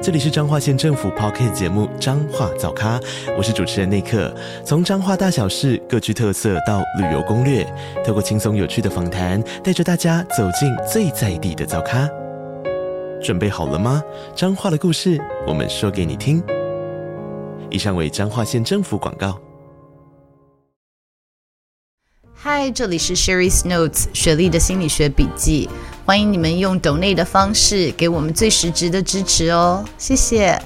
这里是彰化县政府 Podcast 节目《彰化早咖》，我是主持人内克。从彰化大小事各具特色到旅游攻略，透过轻松有趣的访谈，带着大家走进最在地的早咖。准备好了吗？彰化的故事，我们说给你听。以上为彰化县政府广告。嗨，这里是 Sherry's Notes 雪莉的心理学笔记。欢迎你们用 donate 的方式给我们最实质的支持哦，谢谢。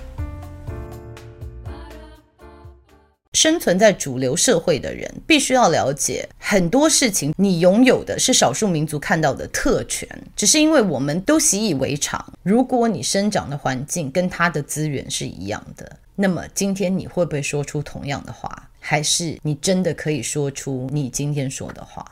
生存在主流社会的人，必须要了解很多事情。你拥有的是少数民族看到的特权，只是因为我们都习以为常。如果你生长的环境跟他的资源是一样的，那么今天你会不会说出同样的话？还是你真的可以说出你今天说的话？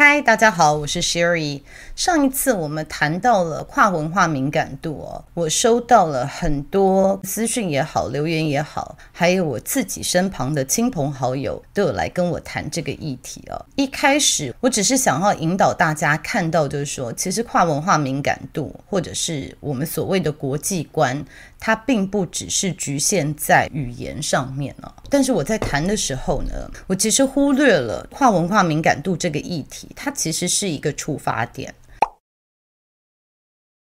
嗨，大家好，我是 Sherry。上一次我们谈到了跨文化敏感度哦，我收到了很多私讯也好，留言也好，还有我自己身旁的亲朋好友都有来跟我谈这个议题哦。一开始我只是想要引导大家看到，就是说，其实跨文化敏感度，或者是我们所谓的国际观。它并不只是局限在语言上面哦，但是我在谈的时候呢，我其实忽略了跨文化敏感度这个议题，它其实是一个触发点。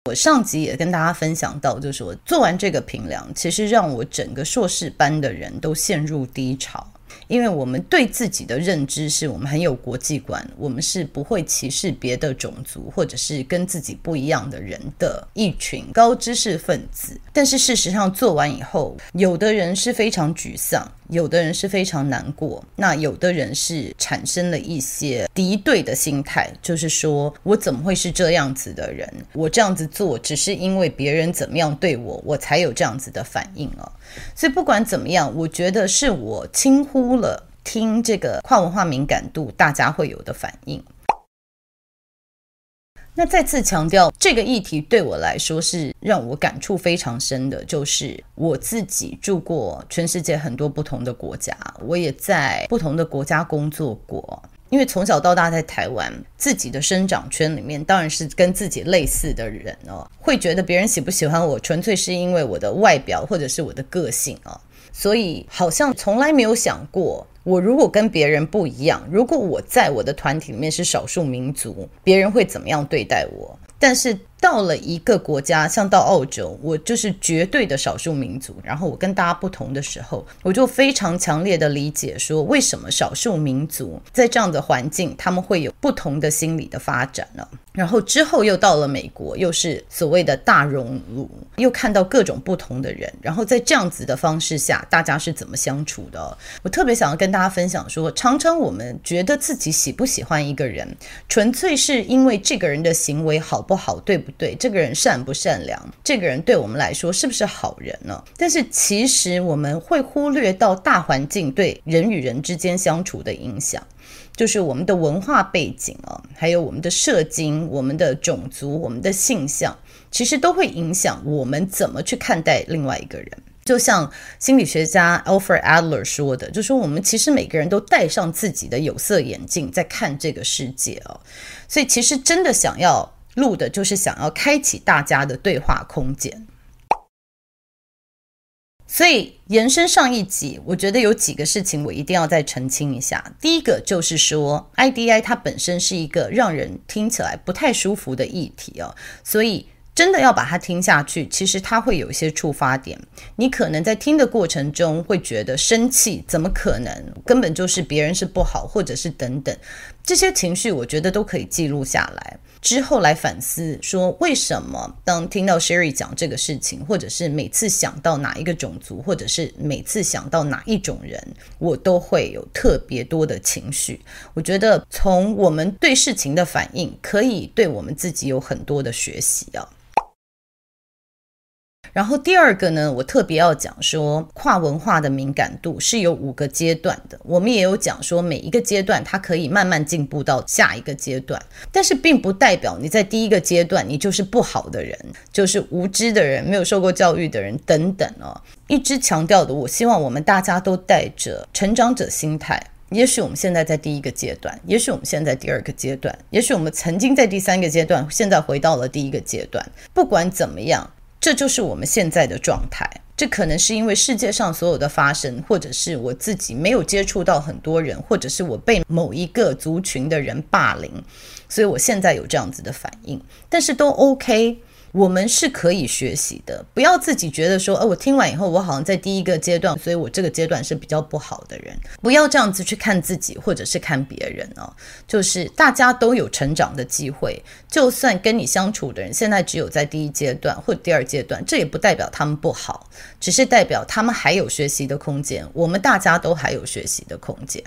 我上集也跟大家分享到，就是我做完这个评量，其实让我整个硕士班的人都陷入低潮。因为我们对自己的认知是我们很有国际观，我们是不会歧视别的种族或者是跟自己不一样的人的一群高知识分子。但是事实上做完以后，有的人是非常沮丧，有的人是非常难过，那有的人是产生了一些敌对的心态，就是说我怎么会是这样子的人？我这样子做只是因为别人怎么样对我，我才有这样子的反应哦。所以不管怎么样，我觉得是我轻忽了听这个跨文化敏感度大家会有的反应。那再次强调，这个议题对我来说是让我感触非常深的，就是我自己住过全世界很多不同的国家，我也在不同的国家工作过。因为从小到大在台湾，自己的生长圈里面当然是跟自己类似的人哦，会觉得别人喜不喜欢我，纯粹是因为我的外表或者是我的个性哦，所以好像从来没有想过，我如果跟别人不一样，如果我在我的团体里面是少数民族，别人会怎么样对待我？但是到了一个国家，像到澳洲，我就是绝对的少数民族。然后我跟大家不同的时候，我就非常强烈的理解说，为什么少数民族在这样的环境，他们会有不同的心理的发展呢？然后之后又到了美国，又是所谓的大熔炉，又看到各种不同的人。然后在这样子的方式下，大家是怎么相处的？我特别想要跟大家分享说，常常我们觉得自己喜不喜欢一个人，纯粹是因为这个人的行为好不好，对不对？这个人善不善良？这个人对我们来说是不是好人呢？但是其实我们会忽略到大环境对人与人之间相处的影响。就是我们的文化背景啊，还有我们的社经、我们的种族、我们的性向，其实都会影响我们怎么去看待另外一个人。就像心理学家 Alfred Adler 说的，就说我们其实每个人都戴上自己的有色眼镜在看这个世界啊。所以其实真的想要录的，就是想要开启大家的对话空间。所以延伸上一集，我觉得有几个事情我一定要再澄清一下。第一个就是说，IDI 它本身是一个让人听起来不太舒服的议题哦，所以真的要把它听下去，其实它会有一些触发点。你可能在听的过程中会觉得生气，怎么可能？根本就是别人是不好，或者是等等这些情绪，我觉得都可以记录下来。之后来反思，说为什么当听到 Sherry 讲这个事情，或者是每次想到哪一个种族，或者是每次想到哪一种人，我都会有特别多的情绪。我觉得从我们对事情的反应，可以对我们自己有很多的学习啊。然后第二个呢，我特别要讲说，跨文化的敏感度是有五个阶段的。我们也有讲说，每一个阶段它可以慢慢进步到下一个阶段，但是并不代表你在第一个阶段你就是不好的人，就是无知的人，没有受过教育的人等等哦。一直强调的，我希望我们大家都带着成长者心态。也许我们现在在第一个阶段，也许我们现在在第二个阶段，也许我们曾经在第三个阶段，现在回到了第一个阶段。不管怎么样。这就是我们现在的状态。这可能是因为世界上所有的发生，或者是我自己没有接触到很多人，或者是我被某一个族群的人霸凌，所以我现在有这样子的反应。但是都 OK。我们是可以学习的，不要自己觉得说，哦，我听完以后，我好像在第一个阶段，所以我这个阶段是比较不好的人。不要这样子去看自己，或者是看别人哦。就是大家都有成长的机会，就算跟你相处的人现在只有在第一阶段或第二阶段，这也不代表他们不好，只是代表他们还有学习的空间。我们大家都还有学习的空间。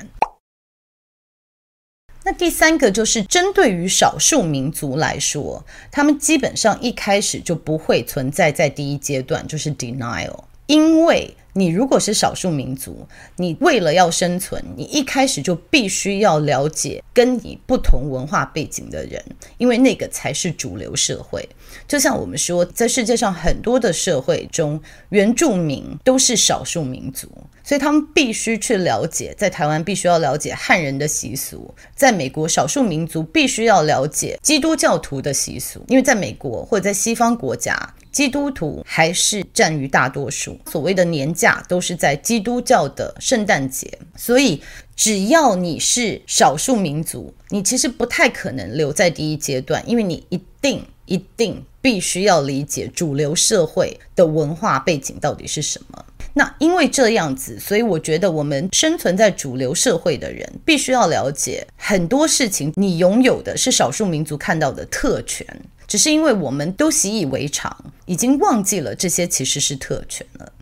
那第三个就是针对于少数民族来说，他们基本上一开始就不会存在在第一阶段，就是 denial，因为。你如果是少数民族，你为了要生存，你一开始就必须要了解跟你不同文化背景的人，因为那个才是主流社会。就像我们说，在世界上很多的社会中，原住民都是少数民族，所以他们必须去了解，在台湾必须要了解汉人的习俗，在美国少数民族必须要了解基督教徒的习俗，因为在美国或者在西方国家。基督徒还是占于大多数，所谓的年假都是在基督教的圣诞节，所以只要你是少数民族，你其实不太可能留在第一阶段，因为你一定一定必须要理解主流社会的文化背景到底是什么。那因为这样子，所以我觉得我们生存在主流社会的人，必须要了解很多事情，你拥有的是少数民族看到的特权。只是因为我们都习以为常，已经忘记了这些其实是特权了。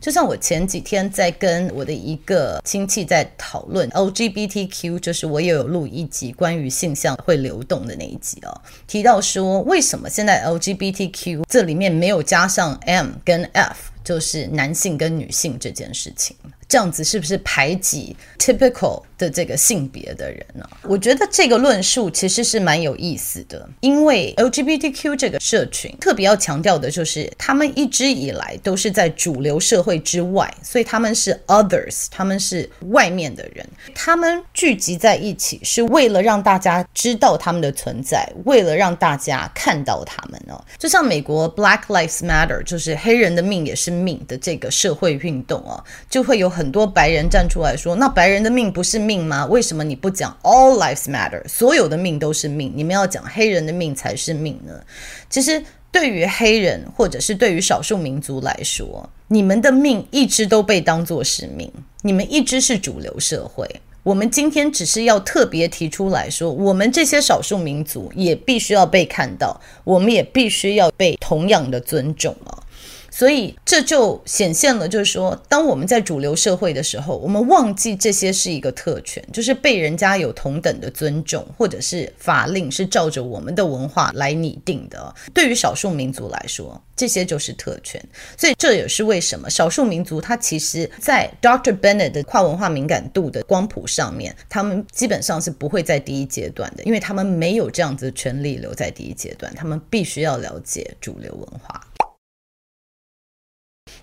就像我前几天在跟我的一个亲戚在讨论 LGBTQ，就是我也有录一集关于性向会流动的那一集哦，提到说为什么现在 LGBTQ 这里面没有加上 M 跟 F，就是男性跟女性这件事情。这样子是不是排挤 typical 的这个性别的人呢？我觉得这个论述其实是蛮有意思的，因为 LGBTQ 这个社群特别要强调的就是，他们一直以来都是在主流社会之外，所以他们是 others，他们是外面的人，他们聚集在一起是为了让大家知道他们的存在，为了让大家看到他们哦。就像美国 Black Lives Matter，就是黑人的命也是命的这个社会运动啊，就会有。很多白人站出来说：“那白人的命不是命吗？为什么你不讲 All lives matter，所有的命都是命？你们要讲黑人的命才是命呢？”其实，对于黑人或者是对于少数民族来说，你们的命一直都被当作是命，你们一直是主流社会。我们今天只是要特别提出来说，我们这些少数民族也必须要被看到，我们也必须要被同样的尊重啊。所以这就显现了，就是说，当我们在主流社会的时候，我们忘记这些是一个特权，就是被人家有同等的尊重，或者是法令是照着我们的文化来拟定的。对于少数民族来说，这些就是特权。所以这也是为什么少数民族他其实，在 Doctor Bennett 的跨文化敏感度的光谱上面，他们基本上是不会在第一阶段的，因为他们没有这样子的权利留在第一阶段，他们必须要了解主流文化。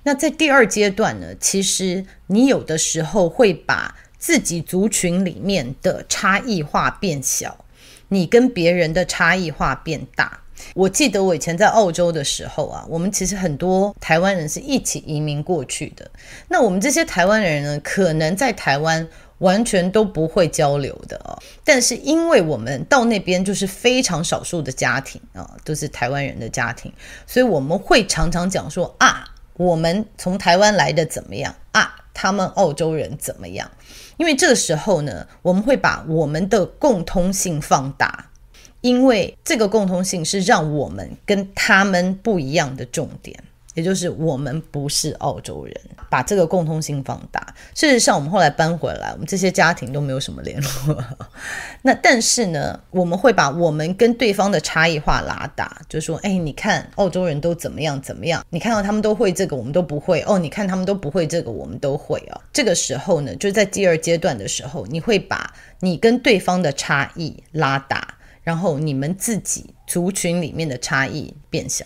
那在第二阶段呢，其实你有的时候会把自己族群里面的差异化变小，你跟别人的差异化变大。我记得我以前在澳洲的时候啊，我们其实很多台湾人是一起移民过去的。那我们这些台湾人呢，可能在台湾完全都不会交流的哦，但是因为我们到那边就是非常少数的家庭啊，都是台湾人的家庭，所以我们会常常讲说啊。我们从台湾来的怎么样啊？他们澳洲人怎么样？因为这个时候呢，我们会把我们的共通性放大，因为这个共通性是让我们跟他们不一样的重点。也就是我们不是澳洲人，把这个共通性放大。事实上，我们后来搬回来，我们这些家庭都没有什么联络。那但是呢，我们会把我们跟对方的差异化拉大，就说：哎，你看澳洲人都怎么样怎么样？你看到他们都会这个，我们都不会哦。你看他们都不会这个，我们都会哦。这个时候呢，就在第二阶段的时候，你会把你跟对方的差异拉大，然后你们自己族群里面的差异变小。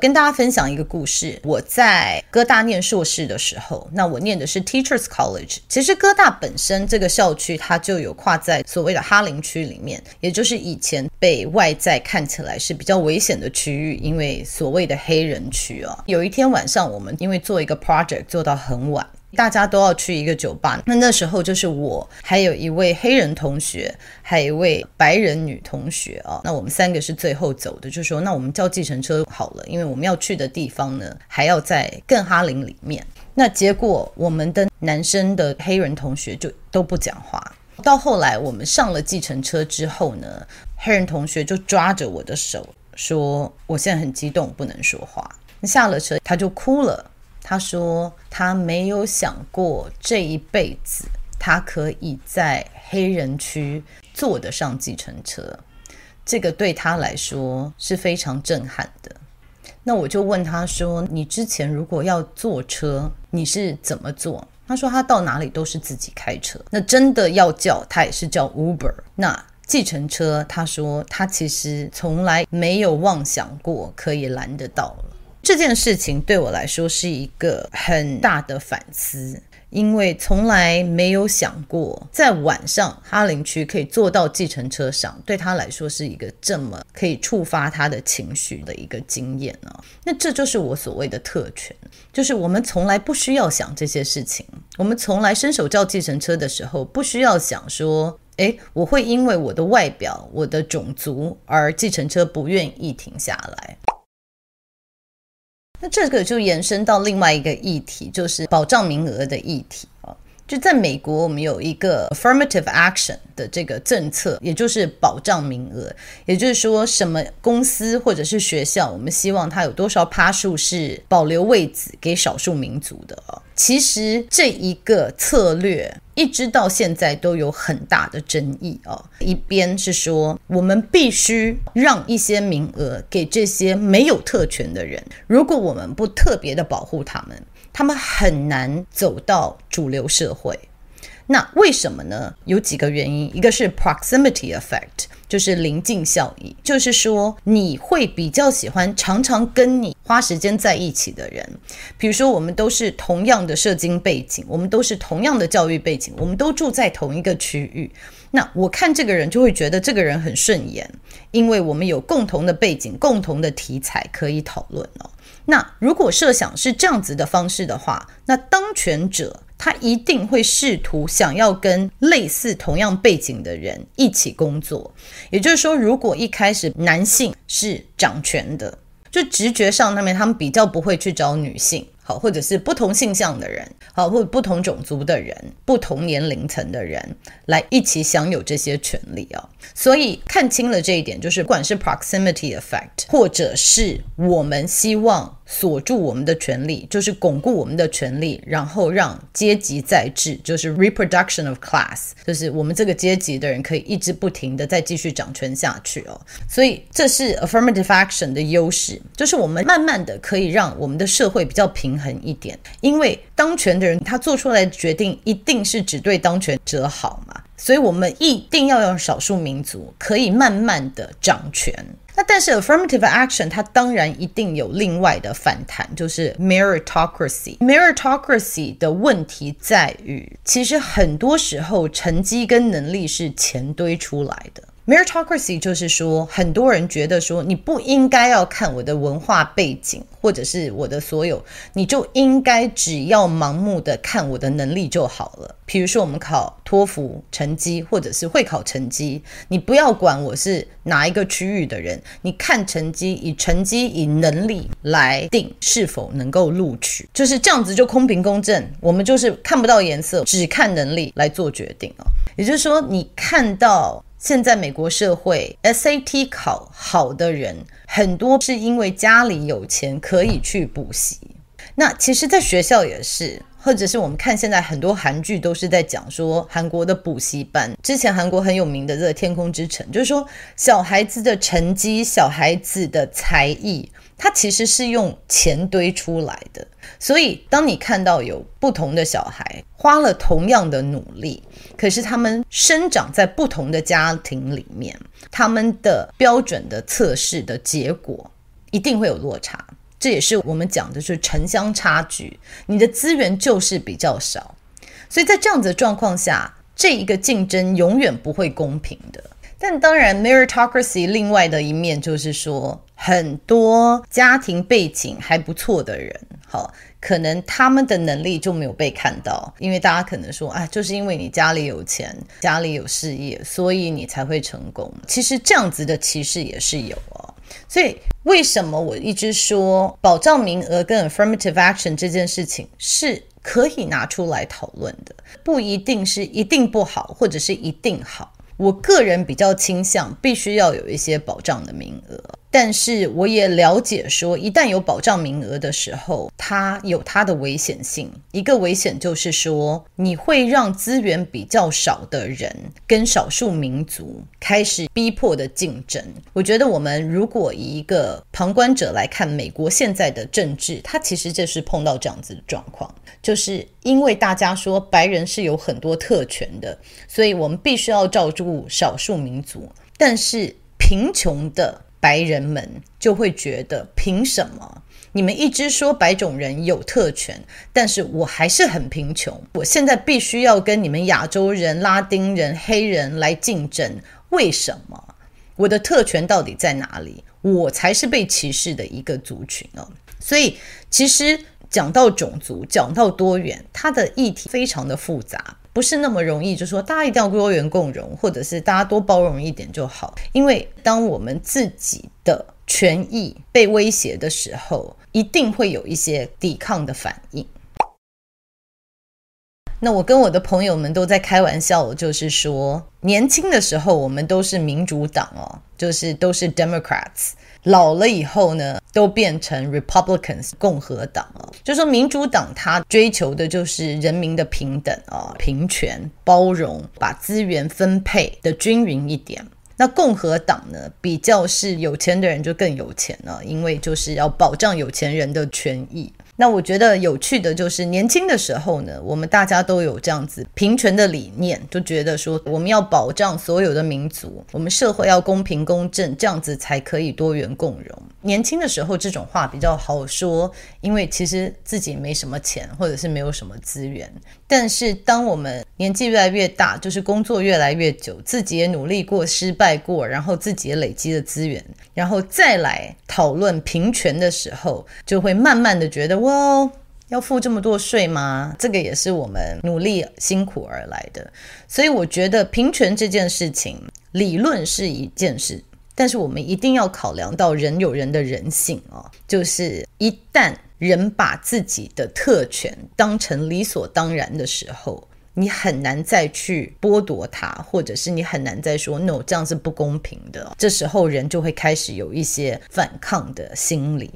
跟大家分享一个故事。我在哥大念硕士的时候，那我念的是 Teachers College。其实哥大本身这个校区，它就有跨在所谓的哈林区里面，也就是以前被外在看起来是比较危险的区域，因为所谓的黑人区哦。有一天晚上，我们因为做一个 project 做到很晚。大家都要去一个酒吧，那那时候就是我，还有一位黑人同学，还有一位白人女同学啊。那我们三个是最后走的，就说那我们叫计程车好了，因为我们要去的地方呢还要在更哈林里面。那结果我们的男生的黑人同学就都不讲话。到后来我们上了计程车之后呢，黑人同学就抓着我的手说：“我现在很激动，不能说话。”下了车他就哭了。他说：“他没有想过这一辈子他可以在黑人区坐得上计程车，这个对他来说是非常震撼的。”那我就问他说：“你之前如果要坐车，你是怎么坐？”他说：“他到哪里都是自己开车。那真的要叫，他也是叫 Uber。那计程车，他说他其实从来没有妄想过可以拦得到。”这件事情对我来说是一个很大的反思，因为从来没有想过在晚上哈林区可以坐到计程车上，对他来说是一个这么可以触发他的情绪的一个经验呢、哦。那这就是我所谓的特权，就是我们从来不需要想这些事情，我们从来伸手叫计程车的时候，不需要想说，诶，我会因为我的外表、我的种族而计程车不愿意停下来。那这个就延伸到另外一个议题，就是保障名额的议题。就在美国，我们有一个 affirmative action 的这个政策，也就是保障名额，也就是说，什么公司或者是学校，我们希望它有多少趴数是保留位置给少数民族的啊。其实这一个策略。一直到现在都有很大的争议哦。一边是说，我们必须让一些名额给这些没有特权的人，如果我们不特别的保护他们，他们很难走到主流社会。那为什么呢？有几个原因，一个是 proximity effect。就是临近效益，就是说你会比较喜欢常常跟你花时间在一起的人。比如说，我们都是同样的社经背景，我们都是同样的教育背景，我们都住在同一个区域。那我看这个人就会觉得这个人很顺眼，因为我们有共同的背景、共同的题材可以讨论哦。那如果设想是这样子的方式的话，那当权者。他一定会试图想要跟类似同样背景的人一起工作，也就是说，如果一开始男性是掌权的，就直觉上那边他们比较不会去找女性。好或者是不同性向的人，好，或者不同种族的人，不同年龄层的人来一起享有这些权利啊。所以看清了这一点，就是不管是 proximity effect，或者是我们希望锁住我们的权利，就是巩固我们的权利，然后让阶级再制，就是 reproduction of class，就是我们这个阶级的人可以一直不停的再继续掌权下去哦。所以这是 affirmative action 的优势，就是我们慢慢的可以让我们的社会比较平衡。一点，因为当权的人他做出来的决定一定是只对当权者好嘛，所以我们一定要让少数民族可以慢慢的掌权。但是 affirmative action 它当然一定有另外的反弹，就是 meritocracy。meritocracy 的问题在于，其实很多时候成绩跟能力是钱堆出来的。Meritocracy 就是说，很多人觉得说，你不应该要看我的文化背景，或者是我的所有，你就应该只要盲目的看我的能力就好了。比如说，我们考托福成绩，或者是会考成绩，你不要管我是哪一个区域的人，你看成绩，以成绩以能力来定是否能够录取，就是这样子就公平公正。我们就是看不到颜色，只看能力来做决定啊。也就是说，你看到。现在美国社会 SAT 考好的人很多是因为家里有钱可以去补习。那其实，在学校也是。或者是我们看现在很多韩剧都是在讲说韩国的补习班，之前韩国很有名的这个《天空之城》，就是说小孩子的成绩、小孩子的才艺，它其实是用钱堆出来的。所以当你看到有不同的小孩花了同样的努力，可是他们生长在不同的家庭里面，他们的标准的测试的结果一定会有落差。这也是我们讲的，就是城乡差距，你的资源就是比较少，所以在这样子的状况下，这一个竞争永远不会公平的。但当然，meritocracy 另外的一面就是说，很多家庭背景还不错的人，好，可能他们的能力就没有被看到，因为大家可能说，啊，就是因为你家里有钱，家里有事业，所以你才会成功。其实这样子的歧视也是有哦。所以，为什么我一直说保障名额跟 affirmative action 这件事情是可以拿出来讨论的？不一定是一定不好，或者是一定好。我个人比较倾向必须要有一些保障的名额。但是我也了解说，一旦有保障名额的时候，它有它的危险性。一个危险就是说，你会让资源比较少的人跟少数民族开始逼迫的竞争。我觉得我们如果以一个旁观者来看美国现在的政治，它其实就是碰到这样子的状况，就是因为大家说白人是有很多特权的，所以我们必须要照顾少数民族，但是贫穷的。白人们就会觉得，凭什么你们一直说白种人有特权，但是我还是很贫穷，我现在必须要跟你们亚洲人、拉丁人、黑人来竞争，为什么？我的特权到底在哪里？我才是被歧视的一个族群哦。所以，其实讲到种族，讲到多元，它的议题非常的复杂。不是那么容易，就说大家一定要多元共融，或者是大家多包容一点就好。因为当我们自己的权益被威胁的时候，一定会有一些抵抗的反应。那我跟我的朋友们都在开玩笑，就是说，年轻的时候我们都是民主党哦，就是都是 Democrats。老了以后呢，都变成 Republicans 共和党了。就说民主党他追求的就是人民的平等啊、平权、包容，把资源分配的均匀一点。那共和党呢，比较是有钱的人就更有钱了，因为就是要保障有钱人的权益。那我觉得有趣的就是年轻的时候呢，我们大家都有这样子平权的理念，就觉得说我们要保障所有的民族，我们社会要公平公正，这样子才可以多元共融。年轻的时候这种话比较好说，因为其实自己没什么钱，或者是没有什么资源。但是当我们年纪越来越大，就是工作越来越久，自己也努力过、失败过，然后自己也累积了资源，然后再来讨论平权的时候，就会慢慢的觉得，要付这么多税吗？这个也是我们努力辛苦而来的。所以我觉得平权这件事情，理论是一件事，但是我们一定要考量到人有人的人性哦，就是一旦。人把自己的特权当成理所当然的时候，你很难再去剥夺它，或者是你很难再说 “no”，这样是不公平的。这时候人就会开始有一些反抗的心理。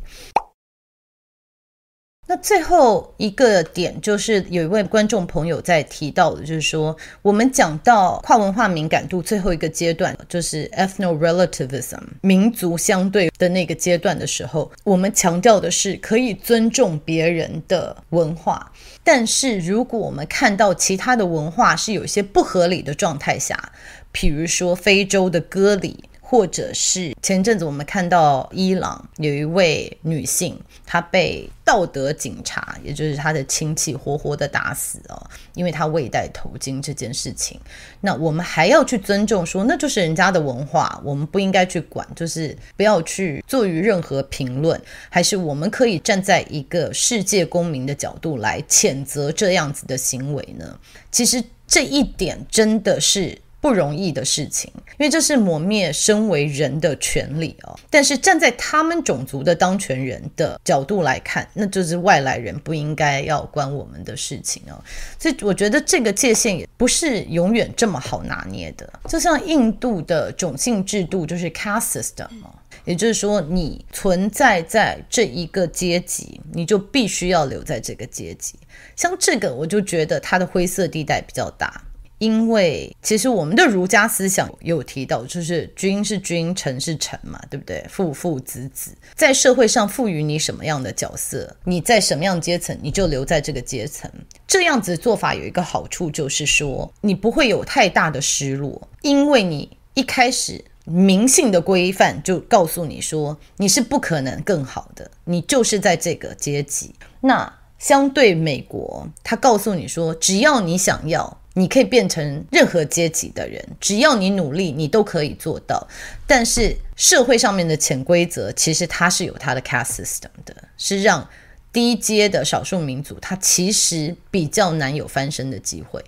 那最后一个点就是有一位观众朋友在提到的，就是说我们讲到跨文化敏感度最后一个阶段，就是 ethno-relativism 民族相对的那个阶段的时候，我们强调的是可以尊重别人的文化，但是如果我们看到其他的文化是有一些不合理的状态下，比如说非洲的割礼。或者是前阵子我们看到伊朗有一位女性，她被道德警察，也就是她的亲戚活活的打死哦，因为她未戴头巾这件事情。那我们还要去尊重说，那就是人家的文化，我们不应该去管，就是不要去做于任何评论，还是我们可以站在一个世界公民的角度来谴责这样子的行为呢？其实这一点真的是。不容易的事情，因为这是磨灭身为人的权利哦。但是站在他们种族的当权人的角度来看，那就是外来人不应该要关我们的事情哦。所以我觉得这个界限也不是永远这么好拿捏的。就像印度的种姓制度就是 caste system 哦。也就是说，你存在在这一个阶级，你就必须要留在这个阶级。像这个，我就觉得它的灰色地带比较大，因为其实我们的儒家思想有提到，就是君是君，臣是臣嘛，对不对？父父子子，在社会上赋予你什么样的角色，你在什么样阶层，你就留在这个阶层。这样子做法有一个好处，就是说你不会有太大的失落，因为你一开始。民性的规范就告诉你说，你是不可能更好的，你就是在这个阶级。那相对美国，他告诉你说，只要你想要，你可以变成任何阶级的人，只要你努力，你都可以做到。但是社会上面的潜规则，其实它是有它的 caste system 的，是让低阶的少数民族，他其实比较难有翻身的机会。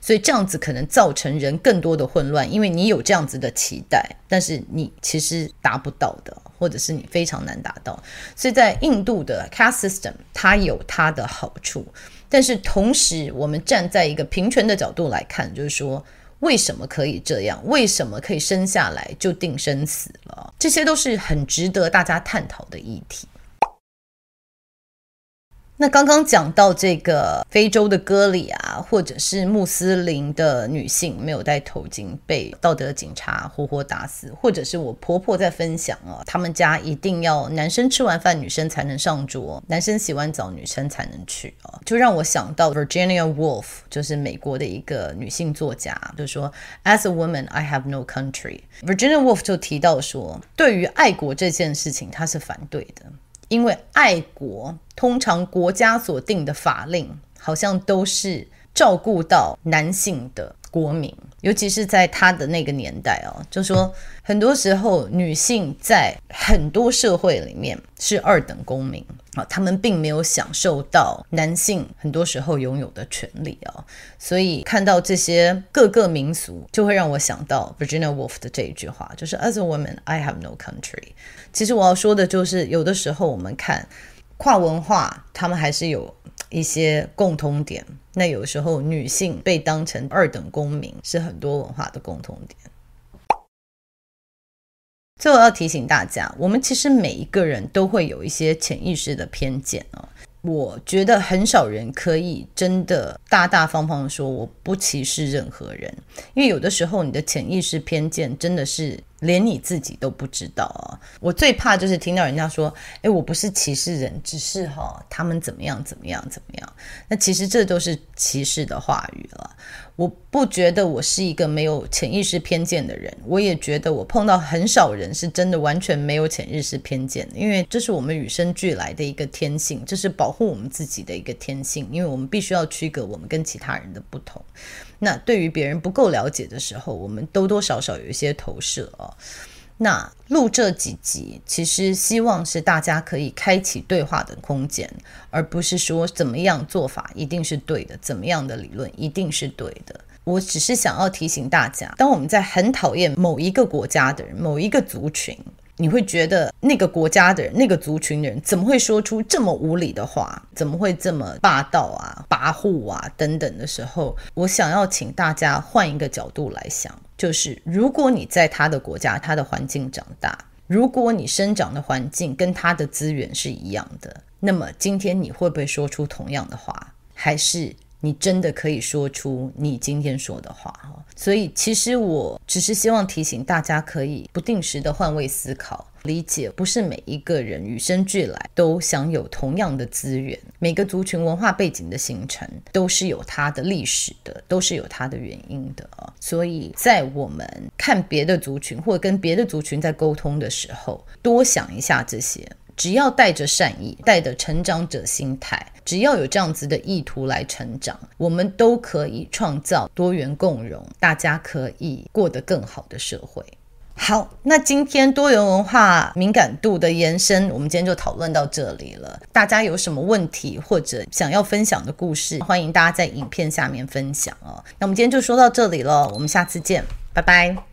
所以这样子可能造成人更多的混乱，因为你有这样子的期待，但是你其实达不到的，或者是你非常难达到。所以在印度的 caste system，它有它的好处，但是同时我们站在一个平权的角度来看，就是说为什么可以这样？为什么可以生下来就定生死了？这些都是很值得大家探讨的议题。那刚刚讲到这个非洲的歌里啊，或者是穆斯林的女性没有戴头巾被道德警察活活打死，或者是我婆婆在分享啊，他们家一定要男生吃完饭女生才能上桌，男生洗完澡女生才能去啊，就让我想到 Virginia Woolf，就是美国的一个女性作家，就说 As a woman, I have no country。Virginia Woolf 就提到说，对于爱国这件事情，她是反对的。因为爱国，通常国家所定的法令好像都是照顾到男性的国民，尤其是在他的那个年代哦，就说很多时候女性在很多社会里面是二等公民。啊，他们并没有享受到男性很多时候拥有的权利哦，所以看到这些各个民俗，就会让我想到 Virginia Woolf 的这一句话，就是 As a woman, I have no country。其实我要说的就是，有的时候我们看跨文化，他们还是有一些共通点。那有时候女性被当成二等公民，是很多文化的共通点。最后要提醒大家，我们其实每一个人都会有一些潜意识的偏见哦。我觉得很少人可以真的大大方方的说我不歧视任何人，因为有的时候你的潜意识偏见真的是。连你自己都不知道啊！我最怕就是听到人家说：“诶，我不是歧视人，只是哈他们怎么样怎么样怎么样。”那其实这都是歧视的话语了。我不觉得我是一个没有潜意识偏见的人，我也觉得我碰到很少人是真的完全没有潜意识偏见，因为这是我们与生俱来的一个天性，这是保护我们自己的一个天性，因为我们必须要区隔我们跟其他人的不同。那对于别人不够了解的时候，我们多多少少有一些投射哦。那录这几集，其实希望是大家可以开启对话的空间，而不是说怎么样做法一定是对的，怎么样的理论一定是对的。我只是想要提醒大家，当我们在很讨厌某一个国家的人、某一个族群。你会觉得那个国家的人、那个族群的人怎么会说出这么无理的话？怎么会这么霸道啊、跋扈啊等等的时候，我想要请大家换一个角度来想，就是如果你在他的国家、他的环境长大，如果你生长的环境跟他的资源是一样的，那么今天你会不会说出同样的话？还是？你真的可以说出你今天说的话哈，所以其实我只是希望提醒大家，可以不定时的换位思考，理解不是每一个人与生俱来都享有同样的资源，每个族群文化背景的形成都是有它的历史的，都是有它的原因的啊。所以在我们看别的族群或者跟别的族群在沟通的时候，多想一下这些。只要带着善意，带着成长者心态，只要有这样子的意图来成长，我们都可以创造多元共融，大家可以过得更好的社会。好，那今天多元文化敏感度的延伸，我们今天就讨论到这里了。大家有什么问题或者想要分享的故事，欢迎大家在影片下面分享哦。那我们今天就说到这里了，我们下次见。拜拜。